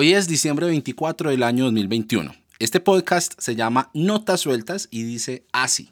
Hoy es diciembre 24 del año 2021. Este podcast se llama Notas Sueltas y dice así.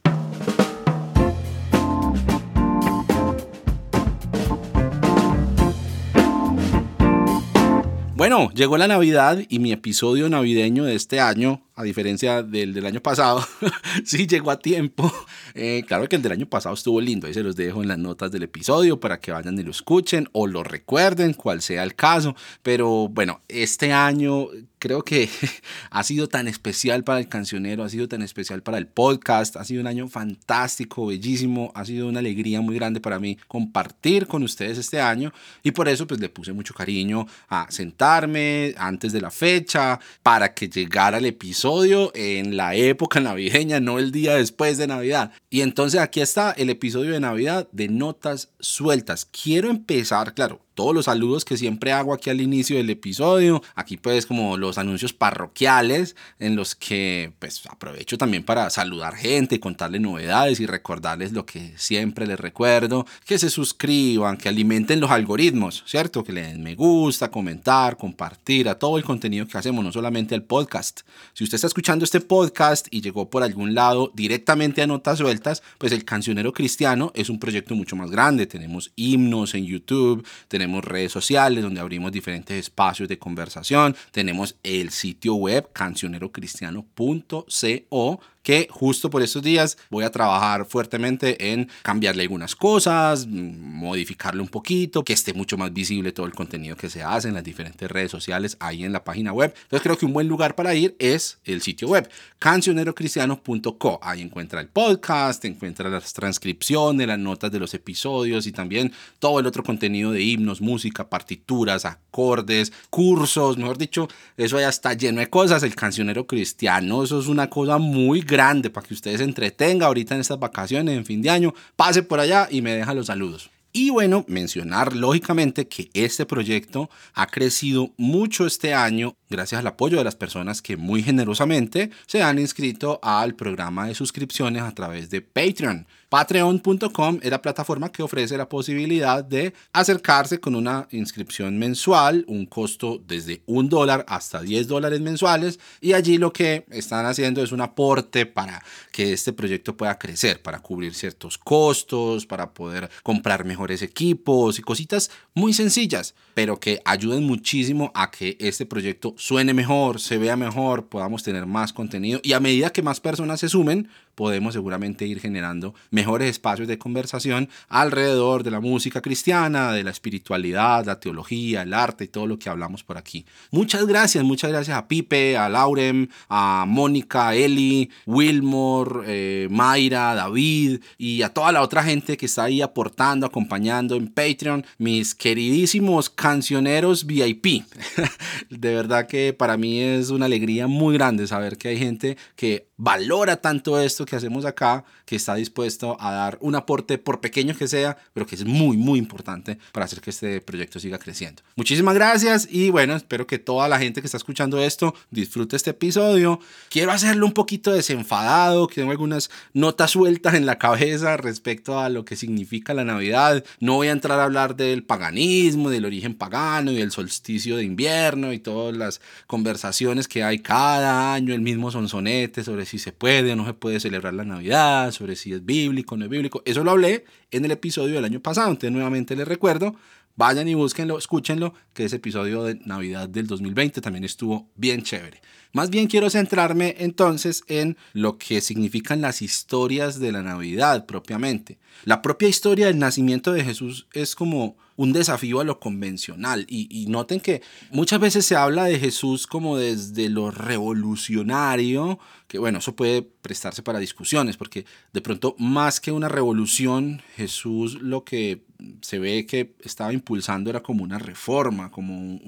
Bueno, llegó la Navidad y mi episodio navideño de este año a diferencia del del año pasado, sí llegó a tiempo. Eh, claro que el del año pasado estuvo lindo, ahí se los dejo en las notas del episodio para que vayan y lo escuchen o lo recuerden, cual sea el caso. Pero bueno, este año creo que ha sido tan especial para el cancionero, ha sido tan especial para el podcast, ha sido un año fantástico, bellísimo, ha sido una alegría muy grande para mí compartir con ustedes este año y por eso pues le puse mucho cariño a sentarme antes de la fecha para que llegara el episodio en la época navideña, no el día después de Navidad. Y entonces aquí está el episodio de Navidad de Notas Sueltas. Quiero empezar, claro, todos los saludos que siempre hago aquí al inicio del episodio. Aquí pues como los anuncios parroquiales en los que pues aprovecho también para saludar gente, contarles novedades y recordarles lo que siempre les recuerdo, que se suscriban, que alimenten los algoritmos, ¿cierto? Que le den me gusta, comentar, compartir a todo el contenido que hacemos, no solamente el podcast. Si usted está escuchando este podcast y llegó por algún lado directamente a notas sueltas, pues el cancionero cristiano es un proyecto mucho más grande. Tenemos himnos en YouTube, tenemos tenemos redes sociales donde abrimos diferentes espacios de conversación, tenemos el sitio web cancionerocristiano.co que justo por estos días voy a trabajar fuertemente en cambiarle algunas cosas, modificarle un poquito, que esté mucho más visible todo el contenido que se hace en las diferentes redes sociales ahí en la página web. Entonces creo que un buen lugar para ir es el sitio web cancionerocristiano.co. Ahí encuentra el podcast, encuentra las transcripciones, las notas de los episodios y también todo el otro contenido de himnos, música, partituras, acordes, cursos, mejor dicho, eso ya está lleno de cosas. El cancionero cristiano, eso es una cosa muy grande grande para que ustedes se entretenga ahorita en estas vacaciones, en fin de año. Pase por allá y me deja los saludos. Y bueno, mencionar lógicamente que este proyecto ha crecido mucho este año gracias al apoyo de las personas que muy generosamente se han inscrito al programa de suscripciones a través de Patreon. Patreon.com es la plataforma que ofrece la posibilidad de acercarse con una inscripción mensual, un costo desde un dólar hasta 10 dólares mensuales, y allí lo que están haciendo es un aporte para que este proyecto pueda crecer, para cubrir ciertos costos, para poder comprar mejores equipos y cositas muy sencillas, pero que ayuden muchísimo a que este proyecto suene mejor, se vea mejor, podamos tener más contenido y a medida que más personas se sumen, podemos seguramente ir generando mejores espacios de conversación alrededor de la música cristiana, de la espiritualidad, la teología, el arte y todo lo que hablamos por aquí. Muchas gracias, muchas gracias a Pipe, a Laurem, a Mónica, Eli, Wilmore, eh, Mayra, David y a toda la otra gente que está ahí aportando, acompañando en Patreon, mis queridísimos cancioneros VIP. de verdad que para mí es una alegría muy grande saber que hay gente que valora tanto esto que hacemos acá, que está dispuesto a dar un aporte por pequeño que sea, pero que es muy, muy importante para hacer que este proyecto siga creciendo. Muchísimas gracias y bueno, espero que toda la gente que está escuchando esto disfrute este episodio. Quiero hacerlo un poquito desenfadado, que tengo algunas notas sueltas en la cabeza respecto a lo que significa la Navidad. No voy a entrar a hablar del paganismo, del origen pagano y del solsticio de invierno y todas las conversaciones que hay cada año, el mismo sonsonete sobre si se puede o no se puede celebrar la Navidad, sobre si es bíblico no es bíblico. Eso lo hablé en el episodio del año pasado. Entonces, nuevamente les recuerdo, vayan y búsquenlo, escúchenlo, que ese episodio de Navidad del 2020 también estuvo bien chévere. Más bien quiero centrarme entonces en lo que significan las historias de la Navidad propiamente. La propia historia del nacimiento de Jesús es como un desafío a lo convencional. Y, noten que muchas veces se habla de Jesús como desde lo revolucionario, que bueno, eso puede prestarse para discusiones, porque de pronto más que una revolución, Jesús lo que se ve que estaba impulsando era como una reforma, como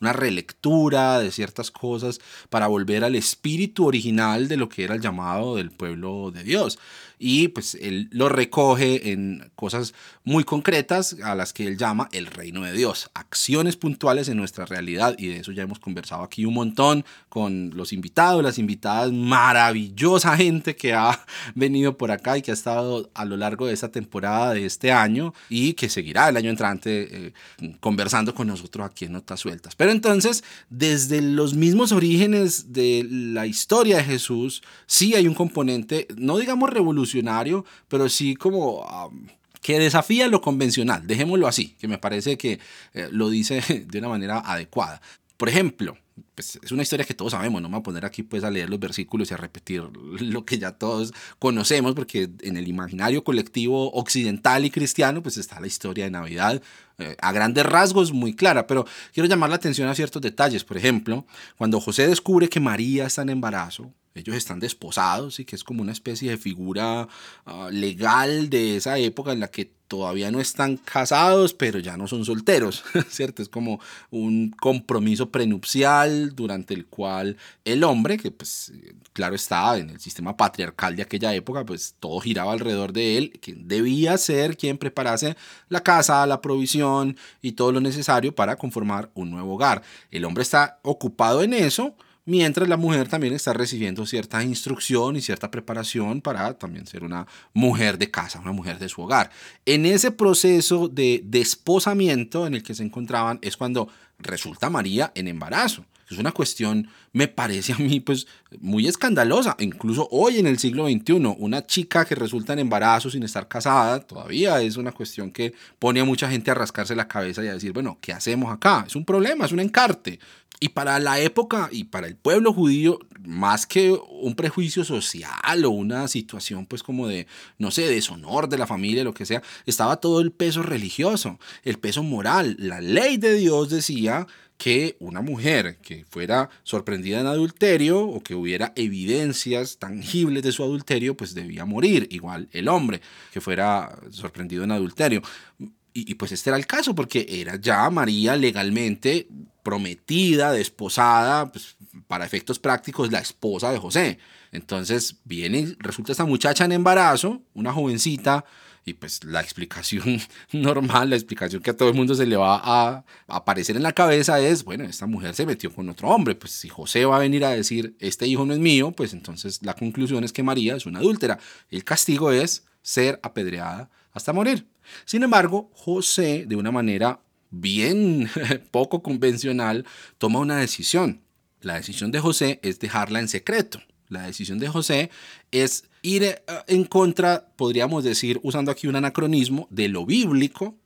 una relectura de ciertas cosas para volver al espíritu original de lo que era el llamado del pueblo de Dios. Y pues él lo recoge en cosas muy concretas a las que él llama el reino de Dios, acciones puntuales en nuestra realidad y de eso ya hemos conversado aquí un montón con los invitados, las invitadas, maravillosa gente que ha venido por acá y que ha estado a lo largo de esta temporada de este año y que seguirá el año entrante eh, conversando con nosotros aquí en Notas Sueltas. Pero entonces, desde los mismos orígenes de la historia de Jesús, sí hay un componente, no digamos revolucionario, pero sí como que desafía lo convencional, dejémoslo así, que me parece que eh, lo dice de una manera adecuada. Por ejemplo, pues es una historia que todos sabemos, no me voy a poner aquí pues a leer los versículos y a repetir lo que ya todos conocemos, porque en el imaginario colectivo occidental y cristiano pues está la historia de Navidad eh, a grandes rasgos muy clara, pero quiero llamar la atención a ciertos detalles, por ejemplo, cuando José descubre que María está en embarazo, ellos están desposados y que es como una especie de figura ah, legal de esa época en la que todavía no están casados, pero ya no son solteros, ¿cierto? Es como un compromiso prenupcial durante el cual el hombre, que pues claro está en el sistema patriarcal de aquella época, pues todo giraba alrededor de él, que debía ser quien preparase la casa, la provisión y todo lo necesario para conformar un nuevo hogar. El hombre está ocupado en eso, mientras la mujer también está recibiendo cierta instrucción y cierta preparación para también ser una mujer de casa, una mujer de su hogar. En ese proceso de desposamiento en el que se encontraban es cuando resulta María en embarazo. Es una cuestión, me parece a mí, pues muy escandalosa. Incluso hoy en el siglo XXI, una chica que resulta en embarazo sin estar casada, todavía es una cuestión que pone a mucha gente a rascarse la cabeza y a decir, bueno, ¿qué hacemos acá? Es un problema, es un encarte. Y para la época y para el pueblo judío, más que un prejuicio social o una situación pues como de, no sé, deshonor de la familia, lo que sea, estaba todo el peso religioso, el peso moral. La ley de Dios decía que una mujer que fuera sorprendida en adulterio o que hubiera evidencias tangibles de su adulterio, pues debía morir. Igual el hombre que fuera sorprendido en adulterio. Y, pues este era el caso porque era ya María legalmente prometida, desposada, pues, para efectos prácticos, la esposa de José. Entonces viene, resulta esta muchacha en embarazo, una jovencita, y pues la explicación normal, la explicación que a todo el mundo se le va a, aparecer en la cabeza es, bueno, esta mujer se metió con otro hombre, pues si José va a venir a decir, este hijo no es mío, pues entonces la conclusión es que María es una adúltera. El castigo es ser apedreada hasta morir. Sin embargo, José, de una manera bien poco convencional, toma una decisión. La decisión de José es dejarla en secreto. La decisión de José es ir eh, en contra, podríamos decir, usando aquí un anacronismo, de lo bíblico,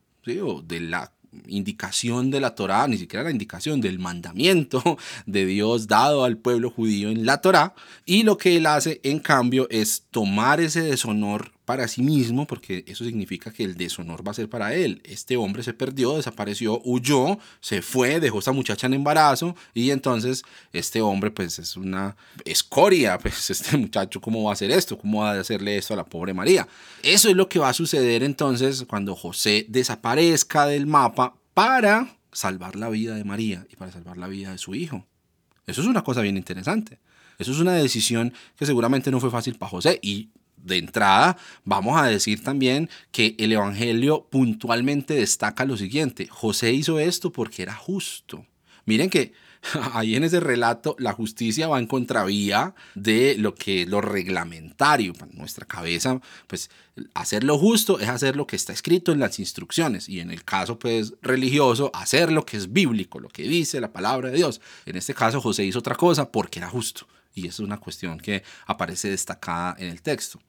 o de la indicación de la Torá, ni siquiera la indicación del mandamiento de Dios dado al pueblo judío en la Torá, y lo que él hace en cambio es tomar ese deshonor para sí mismo, porque eso significa que el deshonor va a ser para él. Este hombre se perdió, desapareció, huyó, se fue, dejó a esta muchacha en embarazo y entonces este hombre pues es una escoria, pues este muchacho cómo va a hacer esto, cómo va a hacerle esto a la pobre María. Eso es lo que va a suceder entonces cuando José desaparezca del mapa para salvar la vida de María y para salvar la vida de su hijo. Eso es una cosa bien interesante. Eso es una decisión que seguramente no fue fácil para José y de entrada, vamos a decir también que el Evangelio puntualmente destaca lo siguiente. José hizo esto porque era justo. Miren que ahí en ese relato la justicia va en contravía de lo que lo reglamentario. Para nuestra cabeza, pues hacer lo justo es hacer lo que está escrito en las instrucciones y en el caso pues religioso, hacer lo que es bíblico, lo que dice la palabra de Dios. En este caso José hizo otra cosa porque era justo. Y eso es una cuestión que aparece destacada en el texto.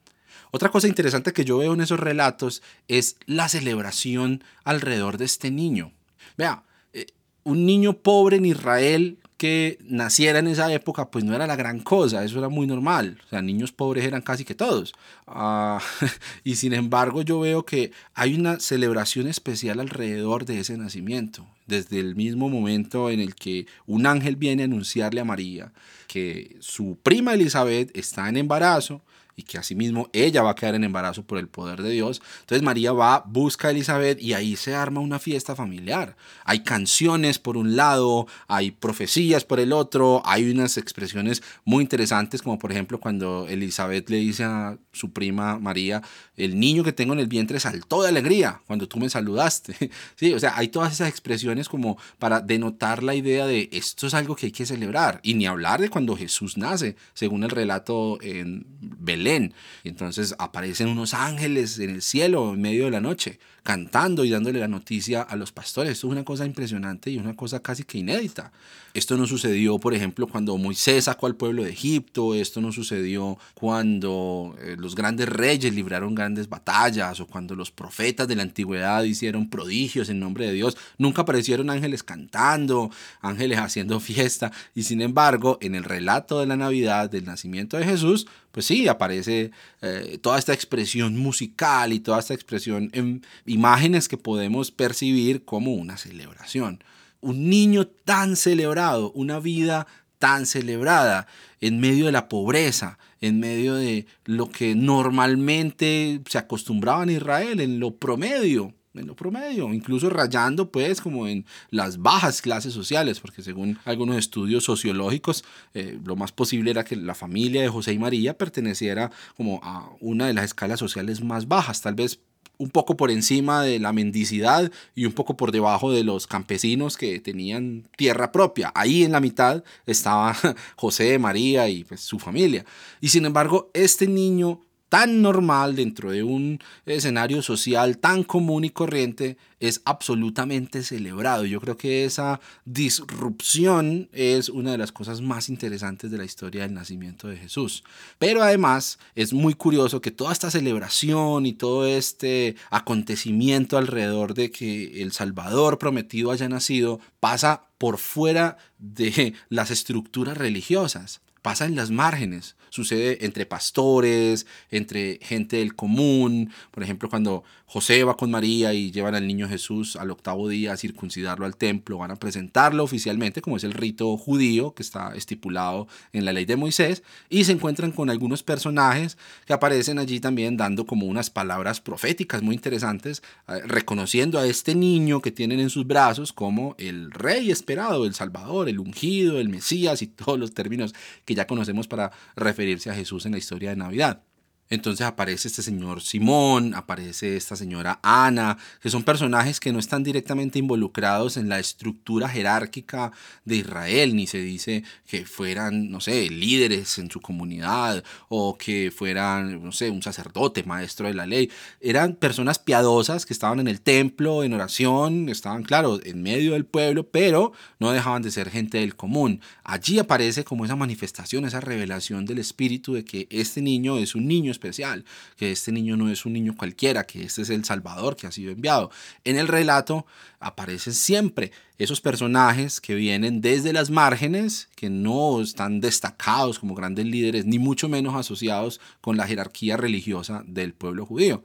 Otra cosa interesante que yo veo en esos relatos es la celebración alrededor de este niño. Vea, eh, un niño pobre en Israel que naciera en esa época, pues no era la gran cosa, eso era muy normal. O sea, niños pobres eran casi que todos. Ah, y sin embargo, yo veo que hay una celebración especial alrededor de ese nacimiento. Desde el mismo momento en el que un ángel viene a anunciarle a María que su prima Elizabeth está en embarazo y que asimismo ella va a quedar en embarazo por el poder de Dios. Entonces María va, busca a Elizabeth y ahí se arma una fiesta familiar. Hay canciones por un lado, hay profecías por el otro, hay unas expresiones muy interesantes como por ejemplo cuando Elizabeth le dice a su prima María, el niño que tengo en el vientre saltó de alegría cuando tú me saludaste. Sí, o sea, hay todas esas expresiones como para denotar la idea de esto es algo que hay que celebrar y ni hablar de cuando Jesús nace, según el relato en Belén y entonces aparecen unos ángeles en el cielo en medio de la noche, cantando y dándole la noticia a los pastores. Esto es una cosa impresionante y una cosa casi que inédita. Esto no sucedió, por ejemplo, cuando Moisés sacó al pueblo de Egipto, esto no sucedió cuando eh, los grandes reyes libraron grandes batallas o cuando los profetas de la antigüedad hicieron prodigios en nombre de Dios. Nunca aparecieron ángeles cantando, ángeles haciendo fiesta y sin embargo, en el relato de la Navidad, del nacimiento de Jesús, pues sí, aparece eh, toda esta expresión musical y toda esta expresión en imágenes que podemos percibir como una celebración. Un niño tan celebrado, una vida tan celebrada en medio de la pobreza, en medio de lo que normalmente se acostumbraba en Israel, en lo promedio, en lo promedio, incluso rayando pues como en las bajas clases sociales, porque según algunos estudios sociológicos, eh, lo más posible era que la familia de José y María perteneciera como a una de las escalas sociales más bajas, tal vez un poco por encima de la mendicidad y un poco por debajo de los campesinos que tenían tierra propia. Ahí en la mitad estaba José, María y pues, su familia. Y sin embargo, este niño tan normal dentro de un escenario social tan común y corriente es absolutamente celebrado. Yo creo que esa disrupción es una de las cosas más interesantes de la historia del nacimiento de Jesús. Pero además es muy curioso que toda esta celebración y todo este acontecimiento alrededor de que el Salvador prometido haya nacido pasa por fuera de las estructuras religiosas pasa en las márgenes, sucede entre pastores, entre gente del común, por ejemplo, cuando José va con María y llevan al niño Jesús al octavo día a circuncidarlo al templo, van a presentarlo oficialmente, como es el rito judío que está estipulado en la ley de Moisés, y se encuentran con algunos personajes que aparecen allí también dando como unas palabras proféticas muy interesantes, eh, reconociendo a este niño que tienen en sus brazos como el rey esperado, el Salvador, el ungido, el Mesías y todos los términos que ya conocemos para referirse a Jesús en la historia de Navidad. Entonces aparece este señor Simón, aparece esta señora Ana, que son personajes que no están directamente involucrados en la estructura jerárquica de Israel, ni se dice que fueran, no sé, líderes en su comunidad o que fueran, no sé, un sacerdote, maestro de la ley. Eran personas piadosas que estaban en el templo, en oración, estaban, claro, en medio del pueblo, pero no dejaban de ser gente del común. Allí aparece como esa manifestación, esa revelación del Espíritu de que este niño es un niño especial, que este niño no es un niño cualquiera, que este es el Salvador que ha sido enviado. En el relato aparecen siempre esos personajes que vienen desde las márgenes, que no están destacados como grandes líderes, ni mucho menos asociados con la jerarquía religiosa del pueblo judío.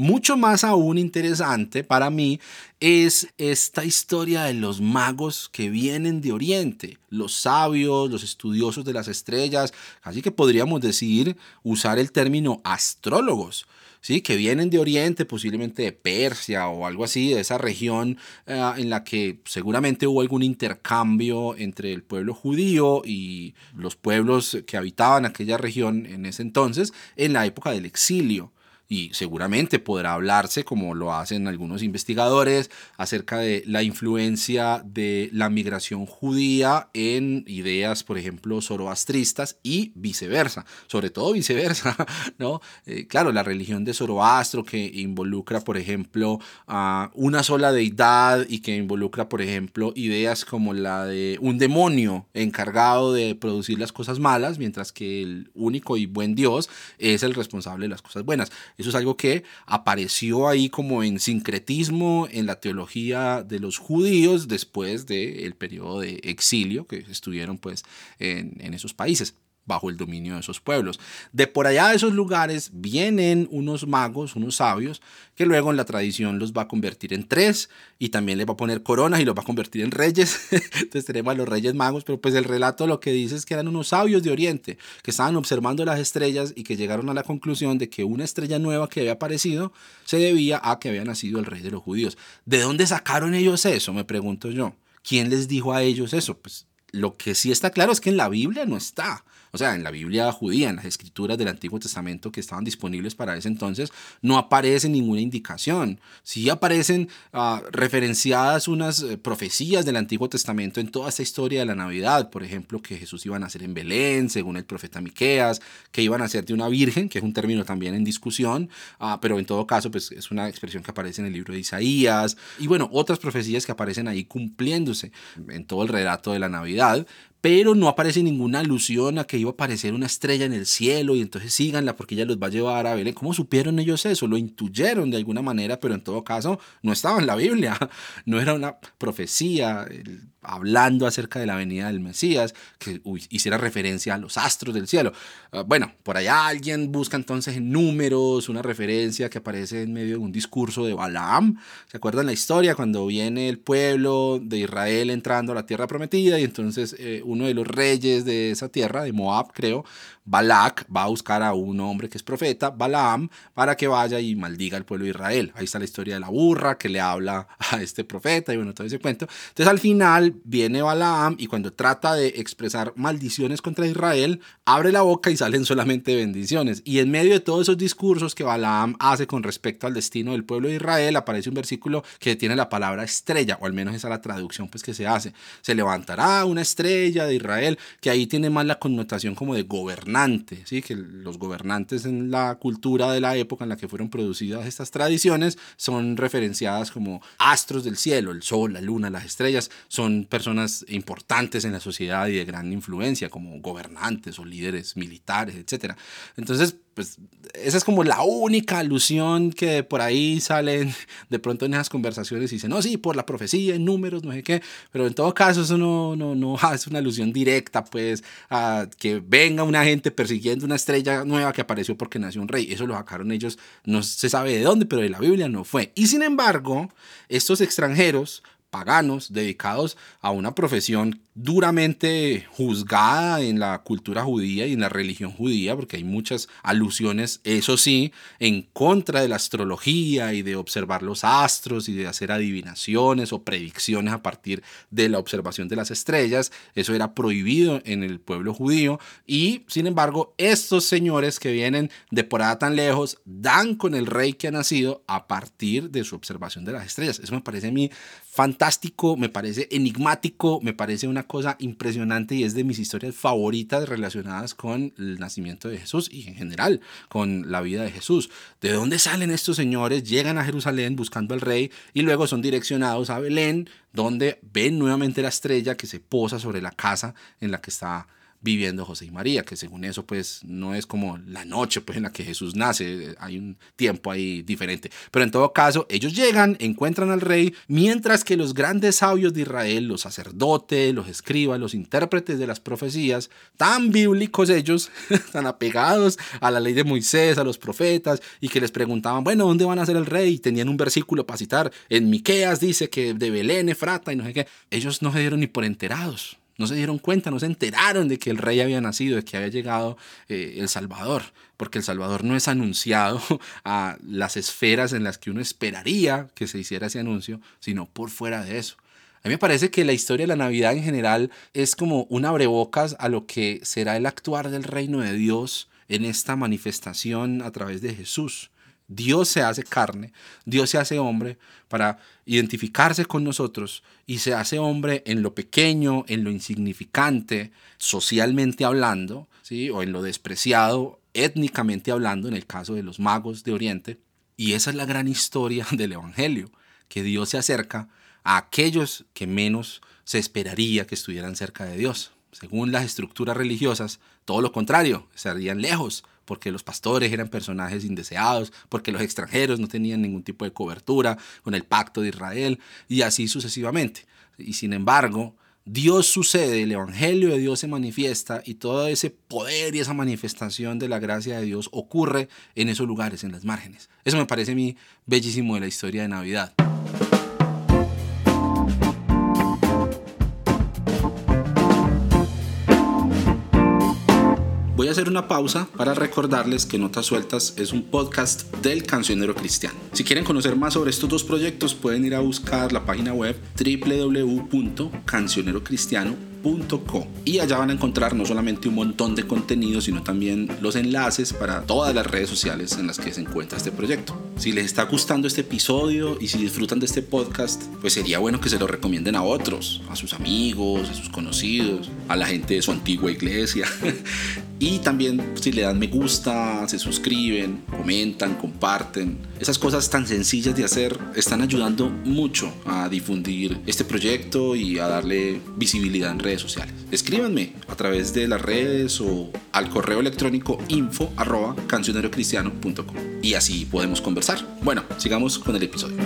Mucho más aún interesante para mí es esta historia de los magos que vienen de Oriente, los sabios, los estudiosos de las estrellas, así que podríamos decir, usar el término astrólogos. ¿Sí? que vienen de Oriente, posiblemente de Persia o algo así, de esa región eh, en la que seguramente hubo algún intercambio entre el pueblo judío y los pueblos que habitaban aquella región en ese entonces, en la época del exilio y seguramente podrá hablarse, como lo hacen algunos investigadores, acerca de la influencia de la migración judía en ideas, por ejemplo, zoroastristas y viceversa, sobre todo viceversa, ¿no? Eh, claro, la religión de Zoroastro que involucra, por ejemplo, a una sola deidad y que involucra, por ejemplo, ideas como la de un demonio encargado de producir las cosas malas, mientras que el único y buen Dios es el responsable de las cosas buenas. Eso es algo que apareció ahí como en sincretismo en la teología de los judíos después del periodo de exilio que estuvieron pues en, en esos países. Bajo el dominio de esos pueblos. De por allá de esos lugares vienen unos magos, unos sabios, que luego en la tradición los va a convertir en tres y también les va a poner coronas y los va a convertir en reyes. Entonces tenemos a los reyes magos, pero pues el relato lo que dice es que eran unos sabios de Oriente que estaban observando las estrellas y que llegaron a la conclusión de que una estrella nueva que había aparecido se debía a que había nacido el rey de los judíos. ¿De dónde sacaron ellos eso? Me pregunto yo. ¿Quién les dijo a ellos eso? Pues lo que sí está claro es que en la Biblia no está. O sea, en la Biblia judía, en las escrituras del Antiguo Testamento que estaban disponibles para ese entonces, no aparece ninguna indicación. Sí aparecen ah, referenciadas unas eh, profecías del Antiguo Testamento en toda esta historia de la Navidad. Por ejemplo, que Jesús iba a nacer en Belén, según el profeta Miqueas, que iban a ser de una virgen, que es un término también en discusión, ah, pero en todo caso, pues es una expresión que aparece en el libro de Isaías. Y bueno, otras profecías que aparecen ahí cumpliéndose en todo el relato de la Navidad pero no aparece ninguna alusión a que iba a aparecer una estrella en el cielo y entonces síganla porque ella los va a llevar a Belén. ¿Cómo supieron ellos eso? Lo intuyeron de alguna manera, pero en todo caso no estaba en la Biblia, no era una profecía hablando acerca de la venida del Mesías, que hiciera referencia a los astros del cielo. Ah, bueno, por allá alguien busca entonces en números una referencia que aparece en medio de un discurso de Balaam. ¿Se acuerdan la historia cuando viene el pueblo de Israel entrando a la tierra prometida y entonces eh, uno de los reyes de esa tierra, de Moab creo, Balak va a buscar a un hombre que es profeta, Balaam, para que vaya y maldiga al pueblo de Israel. Ahí está la historia de la burra que le habla a este profeta y bueno, todo ese cuento. Entonces al final viene Balaam y cuando trata de expresar maldiciones contra Israel, abre la boca y salen solamente bendiciones. Y en medio de todos esos discursos que Balaam hace con respecto al destino del pueblo de Israel, aparece un versículo que tiene la palabra estrella, o al menos esa es la traducción pues que se hace. Se levantará una estrella de Israel, que ahí tiene más la connotación como de gobernar ¿sí? que los gobernantes en la cultura de la época en la que fueron producidas estas tradiciones son referenciadas como astros del cielo, el sol, la luna, las estrellas, son personas importantes en la sociedad y de gran influencia como gobernantes o líderes militares, etc. Entonces, pues esa es como la única alusión que por ahí salen de pronto en esas conversaciones y dicen, no, sí, por la profecía, en números, no sé qué, pero en todo caso eso no, no, no es una alusión directa, pues, a que venga una gente persiguiendo una estrella nueva que apareció porque nació un rey. Eso lo sacaron ellos, no se sabe de dónde, pero de la Biblia no fue. Y sin embargo, estos extranjeros paganos dedicados a una profesión duramente juzgada en la cultura judía y en la religión judía, porque hay muchas alusiones, eso sí, en contra de la astrología y de observar los astros y de hacer adivinaciones o predicciones a partir de la observación de las estrellas. Eso era prohibido en el pueblo judío y, sin embargo, estos señores que vienen de por allá tan lejos dan con el rey que ha nacido a partir de su observación de las estrellas. Eso me parece a mí fantástico, me parece enigmático, me parece una cosa impresionante y es de mis historias favoritas relacionadas con el nacimiento de Jesús y en general con la vida de Jesús. ¿De dónde salen estos señores? Llegan a Jerusalén buscando al rey y luego son direccionados a Belén, donde ven nuevamente la estrella que se posa sobre la casa en la que está viviendo José y María, que según eso pues no es como la noche pues en la que Jesús nace, hay un tiempo ahí diferente. Pero en todo caso, ellos llegan, encuentran al rey, mientras que los grandes sabios de Israel, los sacerdotes, los escribas, los intérpretes de las profecías, tan bíblicos ellos, tan apegados a la ley de Moisés, a los profetas, y que les preguntaban, bueno, ¿dónde van a ser el rey? Y tenían un versículo para citar, en Miqueas dice que de Belén, Efrata y no sé qué. Ellos no se dieron ni por enterados no se dieron cuenta, no se enteraron de que el rey había nacido, de que había llegado eh, el Salvador, porque el Salvador no es anunciado a las esferas en las que uno esperaría que se hiciera ese anuncio, sino por fuera de eso. A mí me parece que la historia de la Navidad en general es como un abrebocas a lo que será el actuar del reino de Dios en esta manifestación a través de Jesús. Dios se hace carne, Dios se hace hombre para identificarse con nosotros y se hace hombre en lo pequeño, en lo insignificante, socialmente hablando, ¿sí? o en lo despreciado, étnicamente hablando, en el caso de los magos de Oriente. Y esa es la gran historia del Evangelio, que Dios se acerca a aquellos que menos se esperaría que estuvieran cerca de Dios. Según las estructuras religiosas, todo lo contrario, estarían lejos, porque los pastores eran personajes indeseados, porque los extranjeros no tenían ningún tipo de cobertura con el pacto de Israel y así sucesivamente. Y sin embargo, Dios sucede, el Evangelio de Dios se manifiesta y todo ese poder y esa manifestación de la gracia de Dios ocurre en esos lugares, en las márgenes. Eso me parece a mí bellísimo de la historia de Navidad. Voy a hacer una pausa para recordarles que Notas Sueltas es un podcast del cancionero cristiano. Si quieren conocer más sobre estos dos proyectos pueden ir a buscar la página web www.cancionerocristiano.com y allá van a encontrar no solamente un montón de contenido, sino también los enlaces para todas las redes sociales en las que se encuentra este proyecto. Si les está gustando este episodio y si disfrutan de este podcast, pues sería bueno que se lo recomienden a otros, a sus amigos, a sus conocidos, a la gente de su antigua iglesia. y también si le dan me gusta, se suscriben, comentan, comparten. Esas cosas tan sencillas de hacer están ayudando mucho a difundir este proyecto y a darle visibilidad en redes sociales. Escríbanme a través de las redes o al correo electrónico info arroba y así podemos conversar. Bueno, sigamos con el episodio.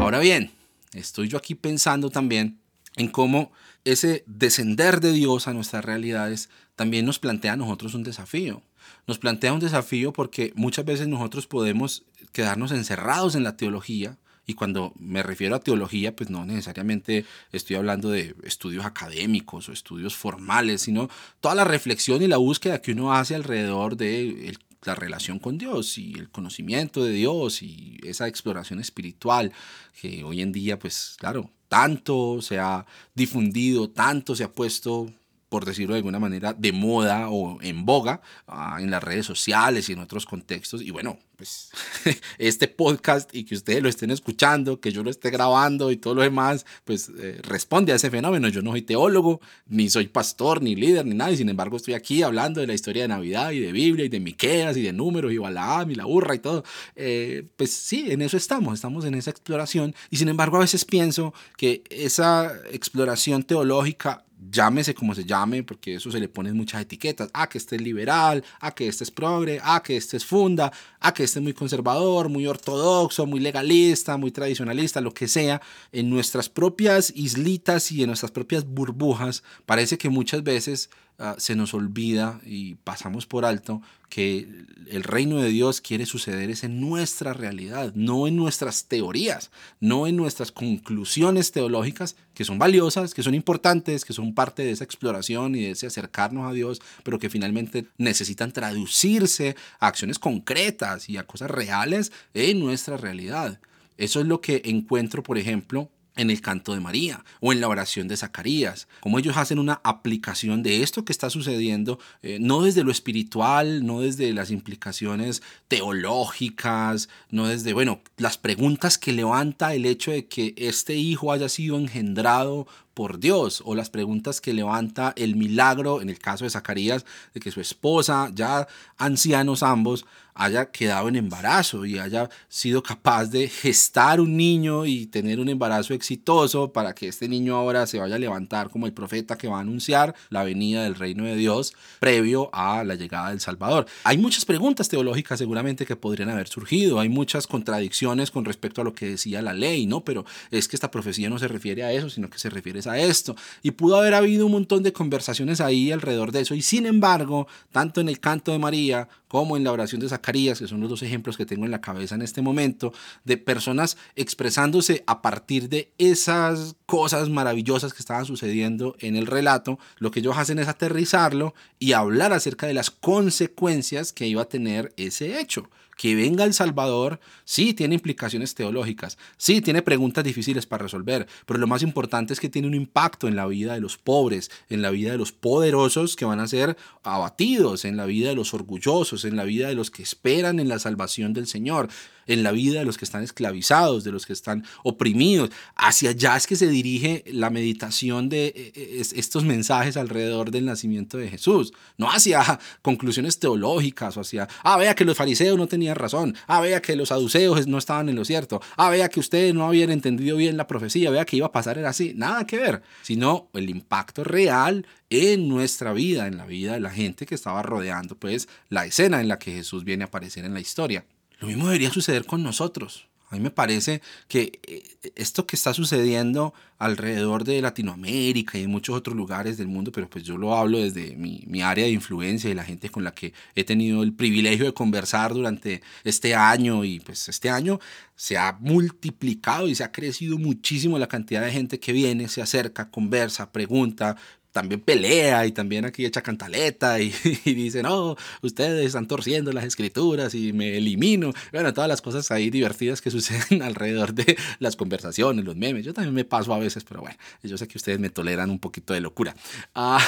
Ahora bien, estoy yo aquí pensando también en cómo ese descender de Dios a nuestras realidades también nos plantea a nosotros un desafío. Nos plantea un desafío porque muchas veces nosotros podemos quedarnos encerrados en la teología y cuando me refiero a teología, pues no necesariamente estoy hablando de estudios académicos o estudios formales, sino toda la reflexión y la búsqueda que uno hace alrededor de la relación con Dios y el conocimiento de Dios y esa exploración espiritual que hoy en día, pues claro, tanto se ha difundido, tanto se ha puesto por decirlo de alguna manera, de moda o en boga ah, en las redes sociales y en otros contextos. Y bueno, pues este podcast y que ustedes lo estén escuchando, que yo lo esté grabando y todo lo demás, pues eh, responde a ese fenómeno. Yo no soy teólogo, ni soy pastor, ni líder, ni nada, sin embargo estoy aquí hablando de la historia de Navidad y de Biblia y de Miqueas y de números y Balaam y la burra y todo. Eh, pues sí, en eso estamos, estamos en esa exploración y sin embargo a veces pienso que esa exploración teológica llámese como se llame, porque eso se le ponen muchas etiquetas. Ah, que este es liberal, ah, que este es progre, ah, que este es funda, ah, que este es muy conservador, muy ortodoxo, muy legalista, muy tradicionalista, lo que sea. En nuestras propias islitas y en nuestras propias burbujas, parece que muchas veces Ah, se nos olvida y pasamos por alto que el reino de Dios quiere suceder en nuestra realidad, no en nuestras teorías, no en nuestras conclusiones teológicas, que son valiosas, que son importantes, que son parte de esa exploración y de ese acercarnos a Dios, pero que finalmente necesitan traducirse a acciones concretas y a cosas reales en nuestra realidad. Eso es lo que encuentro, por ejemplo, en el canto de María o en la oración de Zacarías, como ellos hacen una aplicación de esto que está sucediendo, eh, no desde lo espiritual, no desde las implicaciones teológicas, no desde, bueno, las preguntas que levanta el hecho de que este hijo haya sido engendrado por Dios o las preguntas que levanta el milagro, en el caso de Zacarías, de que su esposa, ya ancianos ambos, haya quedado en embarazo y haya sido capaz de gestar un niño y tener un embarazo exitoso para que este niño ahora se vaya a levantar como el profeta que va a anunciar la venida del reino de Dios previo a la llegada del Salvador. Hay muchas preguntas teológicas seguramente que podrían haber surgido, hay muchas contradicciones con respecto a lo que decía la ley, ¿no? Pero es que esta profecía no se refiere a eso, sino que se refiere a esto. Y pudo haber habido un montón de conversaciones ahí alrededor de eso. Y sin embargo, tanto en el canto de María como en la oración de Zacarías, que son los dos ejemplos que tengo en la cabeza en este momento, de personas expresándose a partir de esas cosas maravillosas que estaban sucediendo en el relato, lo que ellos hacen es aterrizarlo y hablar acerca de las consecuencias que iba a tener ese hecho que venga el Salvador, sí tiene implicaciones teológicas, sí tiene preguntas difíciles para resolver, pero lo más importante es que tiene un impacto en la vida de los pobres, en la vida de los poderosos que van a ser abatidos, en la vida de los orgullosos, en la vida de los que esperan en la salvación del Señor en la vida de los que están esclavizados, de los que están oprimidos. Hacia allá es que se dirige la meditación de eh, eh, estos mensajes alrededor del nacimiento de Jesús, no hacia conclusiones teológicas o hacia, ah, vea que los fariseos no tenían razón, ah, vea que los saduceos no estaban en lo cierto, ah, vea que ustedes no habían entendido bien la profecía, vea que iba a pasar era así, nada que ver, sino el impacto real en nuestra vida, en la vida de la gente que estaba rodeando pues la escena en la que Jesús viene a aparecer en la historia. Lo mismo debería suceder con nosotros. A mí me parece que eh, esto que está sucediendo alrededor de Latinoamérica y en muchos otros lugares del mundo, pero pues yo lo hablo desde mi, mi, área de influencia y la gente con la que he tenido el privilegio de conversar durante este año y pues este año se ha multiplicado y se ha crecido muchísimo la cantidad de gente que viene, se acerca, conversa, pregunta, también pelea y también aquí echa cantaleta y, dice, no, ustedes están torciendo las escrituras y me elimino. Bueno, todas las cosas ahí divertidas que suceden alrededor de las conversaciones, los memes. Yo también me paso a veces, pero bueno, yo sé que ustedes me toleran un poquito de locura. Ah,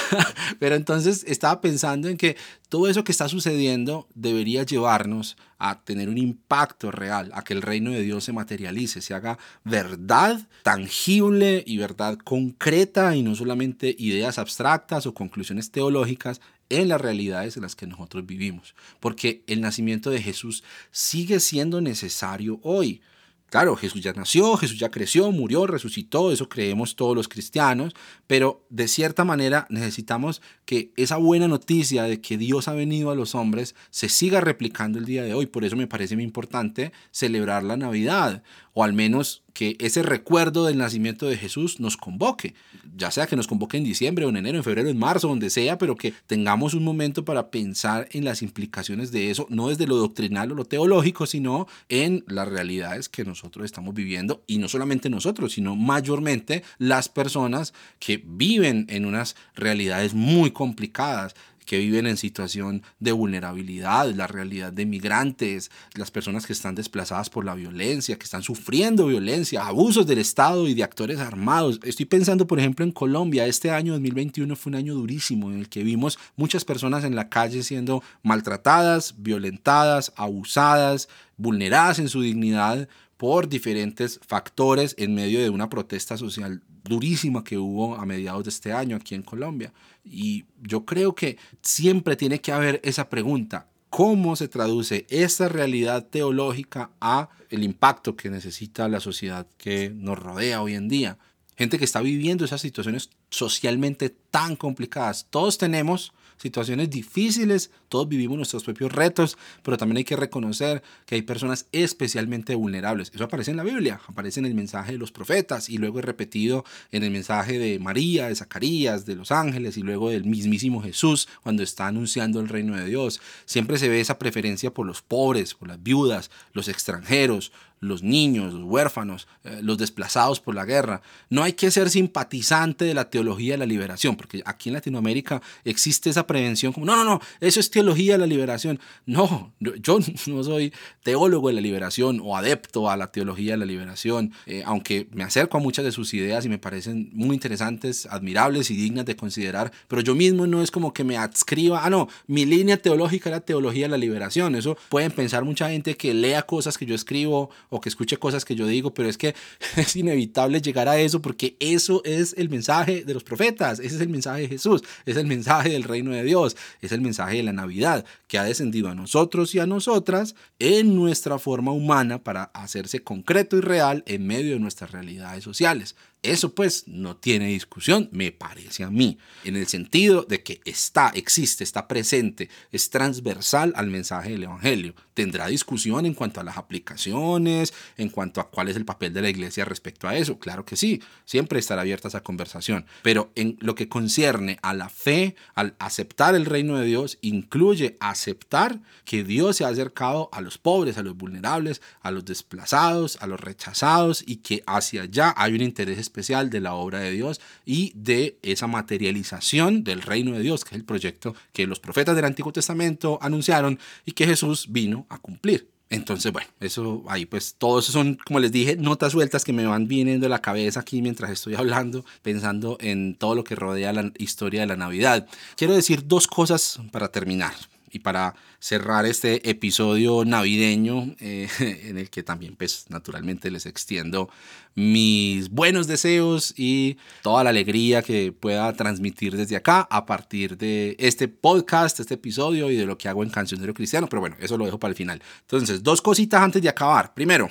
pero entonces estaba pensando en que todo eso que está sucediendo debería llevarnos a tener un impacto real, a que el reino de Dios se materialice, se haga verdad tangible y verdad concreta y no solamente ideas abstractas o conclusiones teológicas en las realidades en las que nosotros vivimos. Porque el nacimiento de Jesús sigue siendo necesario hoy. Claro, Jesús ya nació, Jesús ya creció, murió, resucitó, eso creemos todos los cristianos, pero de cierta manera necesitamos que esa buena noticia de que Dios ha venido a los hombres se siga replicando el día de hoy. Por eso me parece muy importante celebrar la Navidad, o al menos que ese recuerdo del nacimiento de Jesús nos convoque, ya sea que nos convoque en diciembre o en enero, en febrero, en marzo, donde sea, pero que tengamos un momento para pensar en las implicaciones de eso, no desde lo doctrinal o lo teológico, sino en las realidades que nosotros estamos viviendo y no solamente nosotros, sino mayormente las personas que viven en unas realidades muy complicadas, que viven en situación de vulnerabilidad, la realidad de migrantes, las personas que están desplazadas por la violencia, que están sufriendo violencia, abusos del Estado y de actores armados. Estoy pensando, por ejemplo, en Colombia. Este año 2021 fue un año durísimo en el que vimos muchas personas en la calle siendo maltratadas, violentadas, abusadas, vulneradas en su dignidad por diferentes factores en medio de una protesta social durísima que hubo a mediados de este año aquí en Colombia. Y yo creo que siempre tiene que haber esa pregunta, ¿cómo se traduce esta realidad teológica a el impacto que necesita la sociedad que nos rodea hoy en día? Gente que está viviendo esas situaciones socialmente tan complicadas. Todos tenemos situaciones difíciles, todos vivimos nuestros propios retos, pero también hay que reconocer que hay personas especialmente vulnerables. Eso aparece en la Biblia, aparece en el mensaje de los profetas y luego es repetido en el mensaje de María, de Zacarías, de los ángeles y luego del mismísimo Jesús cuando está anunciando el reino de Dios. Siempre se ve esa preferencia por los pobres, por las viudas, los extranjeros, los niños, los huérfanos, eh, los desplazados por la guerra. No hay que ser simpatizante de la teología de la liberación, porque aquí en Latinoamérica existe esa prevención como, no, no, no, eso es teología de la liberación. No, yo no soy teólogo de la liberación o adepto a la teología de la liberación, eh, aunque me acerco a muchas de sus ideas y me parecen muy interesantes, admirables y dignas de considerar, pero yo mismo no es como que me adscriba, ah, no, mi línea teológica es la teología de la liberación. Eso pueden pensar mucha gente que lea cosas que yo escribo o que escuche cosas que yo digo, pero es que es inevitable llegar a eso porque eso es el mensaje de los profetas, ese es el mensaje de Jesús, es el mensaje del reino de Dios, es el mensaje de la Navidad que ha descendido a nosotros y a nosotras en nuestra forma humana para hacerse concreto y real en medio de nuestras realidades sociales. Eso pues no tiene discusión, me parece a mí, en el sentido de que está, existe, está presente, es transversal al mensaje del Evangelio. Tendrá discusión en cuanto a las aplicaciones, en cuanto a cuál es el papel de la iglesia respecto a eso. Claro que sí, siempre estará abierta esa conversación. Pero en lo que concierne a la fe, al aceptar el reino de Dios, incluye aceptar que Dios se ha acercado a los pobres, a los vulnerables, a los desplazados, a los rechazados y que hacia allá hay un interés especial de la obra de Dios y de esa materialización del reino de Dios, que es el proyecto que los profetas del Antiguo Testamento anunciaron y que Jesús vino a cumplir. Entonces, bueno, eso ahí pues todos son, como les dije, notas sueltas que me van viniendo a la cabeza aquí mientras estoy hablando, pensando en todo lo que rodea la historia de la Navidad. Quiero decir dos cosas para terminar y para cerrar este episodio navideño eh, en el que también pues naturalmente les extiendo mis buenos deseos y toda la alegría que pueda transmitir desde acá a partir de este podcast, este episodio y de lo que hago en Cancionero Cristiano, pero bueno, eso lo dejo para el final. Entonces, dos cositas antes de acabar. Primero,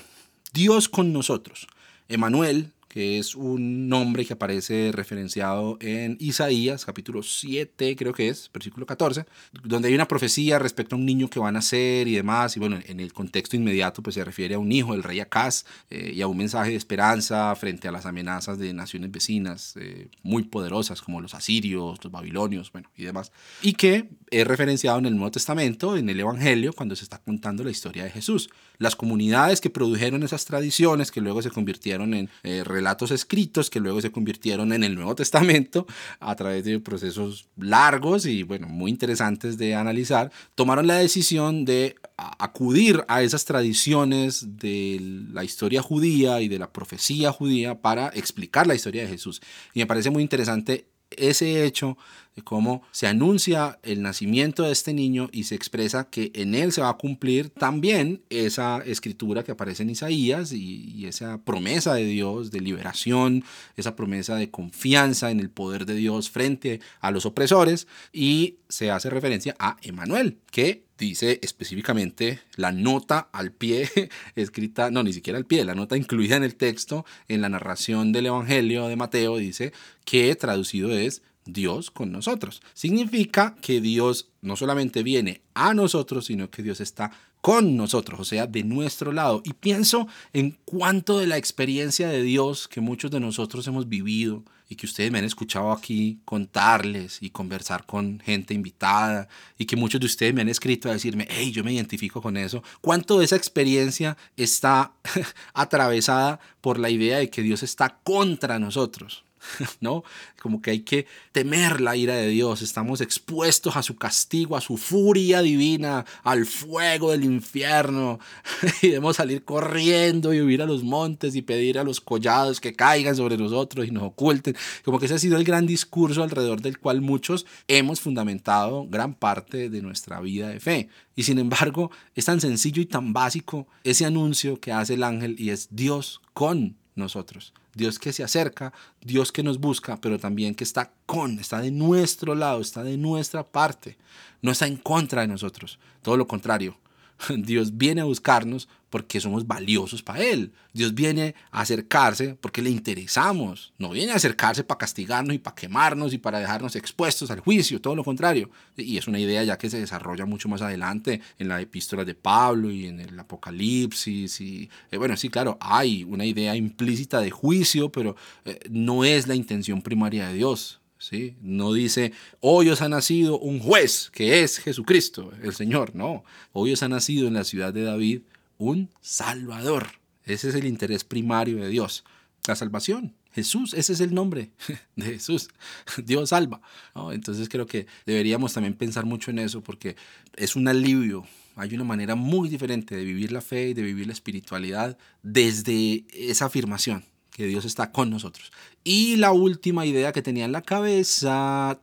Dios con nosotros. Emanuel, es un nombre que aparece referenciado en Isaías, capítulo 7, creo que es, versículo 14, donde hay una profecía respecto a un niño que va a nacer y demás, y bueno, en el contexto inmediato pues se refiere a un hijo del rey Acaz eh, y a un mensaje de esperanza frente a las amenazas de naciones vecinas eh, muy poderosas como los asirios, los babilonios, bueno, y demás, y que es referenciado en el Nuevo Testamento, en el Evangelio, cuando se está contando la historia de Jesús. Las comunidades que produjeron esas tradiciones, que luego se convirtieron en eh, relatos escritos, que luego se convirtieron en el Nuevo Testamento a través de procesos largos y, bueno, muy interesantes de analizar, tomaron la decisión de acudir a esas tradiciones de la historia judía y de la profecía judía para explicar la historia de Jesús. Y me parece muy interesante ese hecho de cómo se anuncia el nacimiento de este niño y se expresa que en él se va a cumplir también esa escritura que aparece en Isaías y, esa promesa de Dios de liberación, esa promesa de confianza en el poder de Dios frente a los opresores y se hace referencia a Emanuel, que dice específicamente la nota al pie escrita, no, ni siquiera al pie, la nota incluida en el texto, en la narración del Evangelio de Mateo, dice que traducido es Dios con nosotros. Significa que Dios no solamente viene a nosotros, sino que Dios está con nosotros, o sea, de nuestro lado. Y pienso en cuánto de la experiencia de Dios que muchos de nosotros hemos vivido y que ustedes me han escuchado aquí contarles y conversar con gente invitada y que muchos de ustedes me han escrito a decirme, hey, yo me identifico con eso. ¿Cuánto de esa experiencia está atravesada por la idea de que Dios está contra nosotros? ¿no? Como que hay que temer la ira de Dios, estamos expuestos a su castigo, a su furia divina, al fuego del infierno, y debemos salir corriendo y huir a los montes y pedir a los collados que caigan sobre nosotros y nos oculten. Como que ese ha sido el gran discurso alrededor del cual muchos hemos fundamentado gran parte de nuestra vida de fe. Y sin embargo, es tan sencillo y tan básico ese anuncio que hace el ángel y es Dios con nosotros. Dios que se acerca, Dios que nos busca, pero también que está con, está de nuestro lado, está de nuestra parte, no está en contra de nosotros, todo lo contrario. Dios viene a buscarnos porque somos valiosos para Él. Dios viene a acercarse porque le interesamos. No viene a acercarse para castigarnos y para quemarnos y para dejarnos expuestos al juicio, todo lo contrario. Y es una idea ya que se desarrolla mucho más adelante en la epístola de Pablo y en el Apocalipsis. Y eh, bueno, sí, claro, hay una idea implícita de juicio, pero eh, no es la intención primaria de Dios. No dice, hoy os ha nacido un juez, que es Jesucristo, el Señor, no. Hoy os ha nacido en la ciudad de David un Salvador. Ese es el interés primario de Dios. La salvación. Jesús, ese es el nombre de Jesús. Dios salva. Entonces creo que deberíamos también pensar mucho en eso porque es un alivio. Hay una manera muy diferente de vivir la fe y de vivir la espiritualidad desde esa afirmación que Dios está con nosotros. Y la última idea que tenía en la cabeza,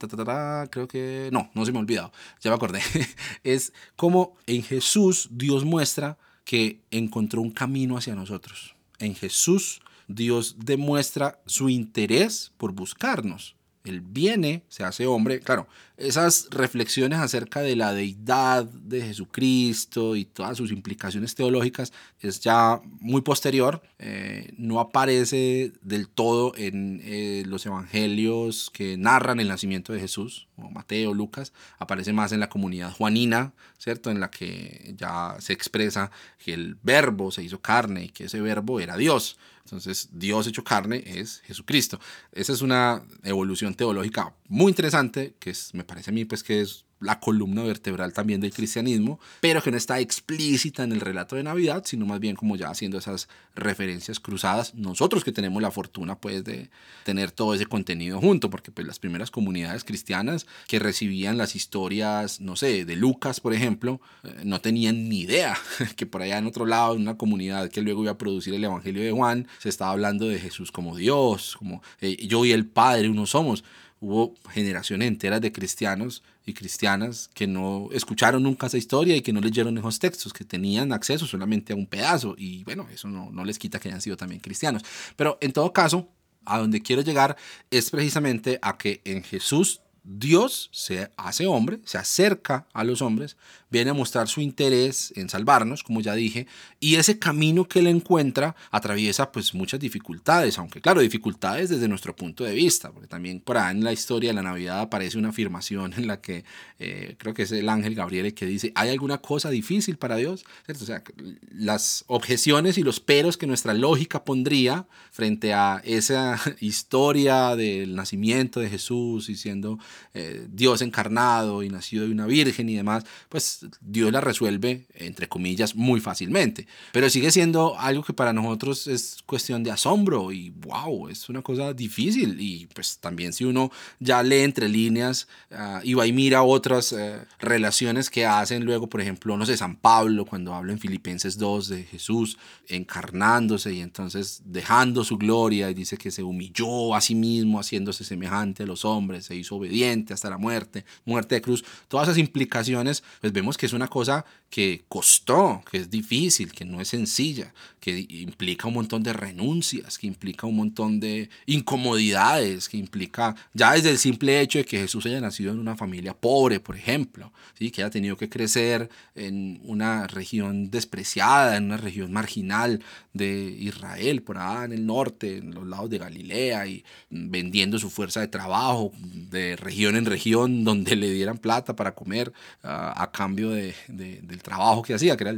creo que no, no se me ha olvidado, ya me acordé, es cómo en Jesús Dios muestra que encontró un camino hacia nosotros. En Jesús Dios demuestra su interés por buscarnos. Él viene, se hace hombre. Claro, esas reflexiones acerca de la deidad de Jesucristo y todas sus implicaciones teológicas es ya muy posterior. Eh, no aparece del todo en eh, los evangelios que narran el nacimiento de Jesús, o Mateo, Lucas. Aparece más en la comunidad juanina, ¿cierto? En la que ya se expresa que el verbo se hizo carne y que ese verbo era Dios. Entonces, Dios hecho carne es Jesucristo. Esa es una evolución teológica muy interesante, que es, me parece a mí pues que es la columna vertebral también del cristianismo, pero que no está explícita en el relato de Navidad, sino más bien como ya haciendo esas referencias cruzadas. Nosotros que tenemos la fortuna pues de tener todo ese contenido junto, porque pues las primeras comunidades cristianas que recibían las historias, no sé, de Lucas, por ejemplo, eh, no tenían ni idea que por allá en otro lado, en una comunidad que luego iba a producir el Evangelio de Juan, se estaba hablando de Jesús como Dios, como yo y el Padre uno somos hubo generaciones enteras de cristianos y cristianas que no escucharon nunca esa historia y que no leyeron esos textos, que tenían acceso solamente a un pedazo. Y bueno, eso no, no les quita que hayan sido también cristianos. Pero en todo caso, a donde quiero llegar es precisamente a que en Jesús Dios se hace hombre, se acerca a los hombres, viene a mostrar su interés en salvarnos, como ya dije, y ese camino que él encuentra atraviesa pues muchas dificultades, aunque claro, dificultades desde nuestro punto de vista, porque también por ahí en la historia de la Navidad aparece una afirmación en la que eh, creo que es el ángel Gabriel el que dice, ¿hay alguna cosa difícil para Dios? O sea, las objeciones y los peros que nuestra lógica pondría frente a esa historia del nacimiento de Jesús y siendo eh, Dios encarnado y nacido de una virgen y demás, pues Dios la resuelve, entre comillas, muy fácilmente. Pero sigue siendo algo que para nosotros es cuestión de asombro y wow, es una cosa difícil. Y pues también si uno ya lee entre líneas uh, y va y mira otras uh, relaciones que hacen luego, por ejemplo, no sé, San Pablo, cuando habla en Filipenses 2 de Jesús encarnándose y entonces dejando su gloria y dice que se humilló a sí mismo haciéndose semejante a los hombres, se hizo obediente hasta la muerte, muerte de cruz, todas esas implicaciones, pues vemos que es una cosa que costó, que es difícil, que no es sencilla, que implica un montón de renuncias, que implica un montón de incomodidades, que implica ya desde el simple hecho de que Jesús haya nacido en una familia pobre, por ejemplo, ¿sí? que haya tenido que crecer en una región despreciada, en una región marginal de Israel, por allá en el norte, en los lados de Galilea, y vendiendo su fuerza de trabajo de región en región donde le dieran plata para comer uh, a cambio de, de, del trabajo que hacía, que era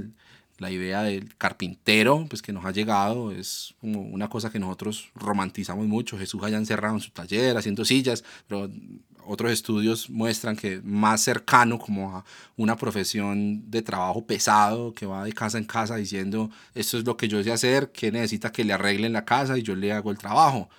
la idea del carpintero, pues que nos ha llegado, es como una cosa que nosotros romantizamos mucho, Jesús haya encerrado en su taller haciendo sillas, pero otros estudios muestran que más cercano como a una profesión de trabajo pesado que va de casa en casa diciendo esto es lo que yo sé hacer, que necesita que le arreglen la casa y yo le hago el trabajo.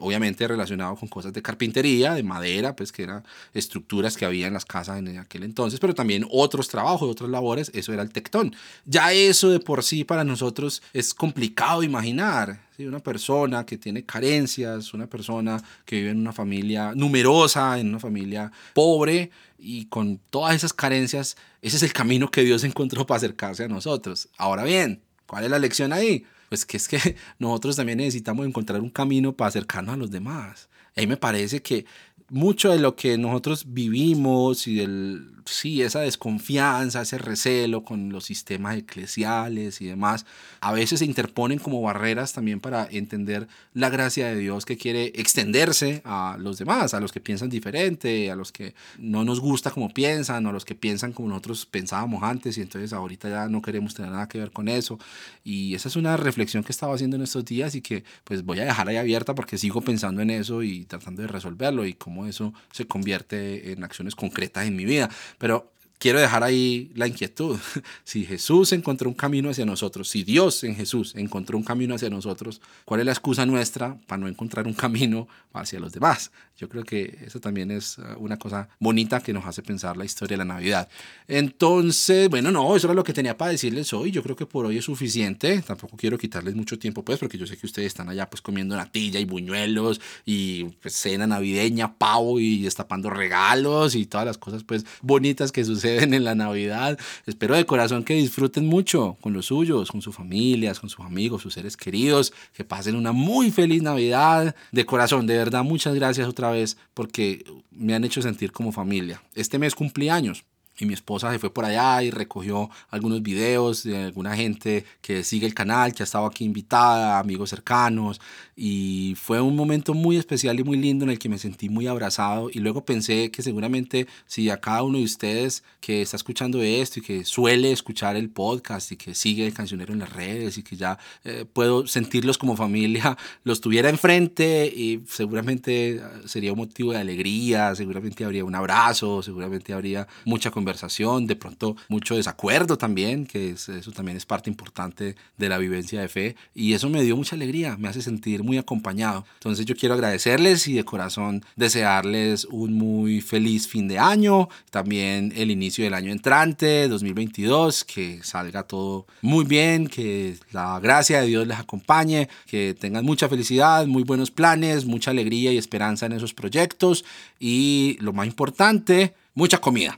Obviamente relacionado con cosas de carpintería, de madera, pues que eran estructuras que había en las casas en aquel entonces, pero también otros trabajos, otras labores, eso era el tectón. Ya eso de por sí para nosotros es complicado imaginar. ¿sí? Una persona que tiene carencias, una persona que vive en una familia numerosa, en una familia pobre y con todas esas carencias, ese es el camino que Dios encontró para acercarse a nosotros. Ahora bien, ¿cuál es la lección ahí? Pues que es que nosotros también necesitamos encontrar un camino para acercarnos a los demás. Ahí me parece que mucho de lo que nosotros vivimos y del, sí, esa desconfianza, ese recelo con los sistemas eclesiales y demás, a veces se interponen como barreras también para entender la gracia de Dios que quiere extenderse a los demás, a los que piensan diferente, a los que no nos gusta como piensan, o a los que piensan como nosotros pensábamos antes y entonces ahorita ya no queremos tener nada que ver con eso. Y esa es una reflexión que estaba haciendo en estos días y que pues voy a dejar ahí abierta porque sigo pensando en eso y tratando de resolverlo y eso se convierte en acciones concretas en mi vida. Pero quiero dejar ahí la inquietud. Si Jesús encontró un camino hacia nosotros, si Dios en Jesús encontró un camino hacia nosotros, ¿cuál es la excusa nuestra para no encontrar un camino hacia los demás? Yo creo que eso también es uh, una cosa bonita que nos hace pensar la historia de la Navidad. Entonces, bueno, no, eso era lo que tenía para decirles hoy. Yo creo que por hoy es suficiente. Tampoco quiero quitarles mucho tiempo, pues, porque yo sé que ustedes están allá, pues, comiendo natilla y buñuelos y pues, cena navideña, pavo y destapando regalos y todas las cosas, pues, bonitas que suceden en la Navidad. Espero de corazón que disfruten mucho con los suyos, con sus familias, con sus amigos, sus seres queridos, que pasen una muy feliz Navidad. De corazón, de verdad, muchas gracias otra vez porque me han hecho sentir como familia. Este mes cumplí años y mi esposa se fue por allá y recogió algunos videos de alguna gente que sigue el canal, que ha estado aquí invitada, amigos cercanos, y fue un momento muy especial y muy lindo en el que me sentí muy abrazado y luego pensé que seguramente si a cada uno de ustedes que está escuchando esto y que suele escuchar el podcast y que sigue el cancionero en las redes y que ya eh, puedo sentirlos como familia, los tuviera enfrente y seguramente sería un motivo de alegría, seguramente habría un abrazo, seguramente habría mucha conversación de pronto mucho desacuerdo también, que eso también es parte importante de la vivencia de fe. Y eso me dio mucha alegría, me hace sentir muy acompañado. Entonces yo quiero agradecerles y de corazón desearles un muy feliz fin de año, también el inicio del año entrante, 2022, que salga todo muy bien, que la gracia de Dios les acompañe, que tengan mucha felicidad, muy buenos planes, mucha alegría y esperanza en esos proyectos y lo más importante, mucha comida.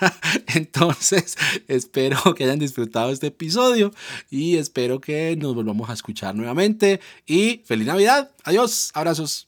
Entonces, espero que hayan disfrutado este episodio y espero que nos volvamos a escuchar nuevamente. Y feliz Navidad. Adiós. Abrazos.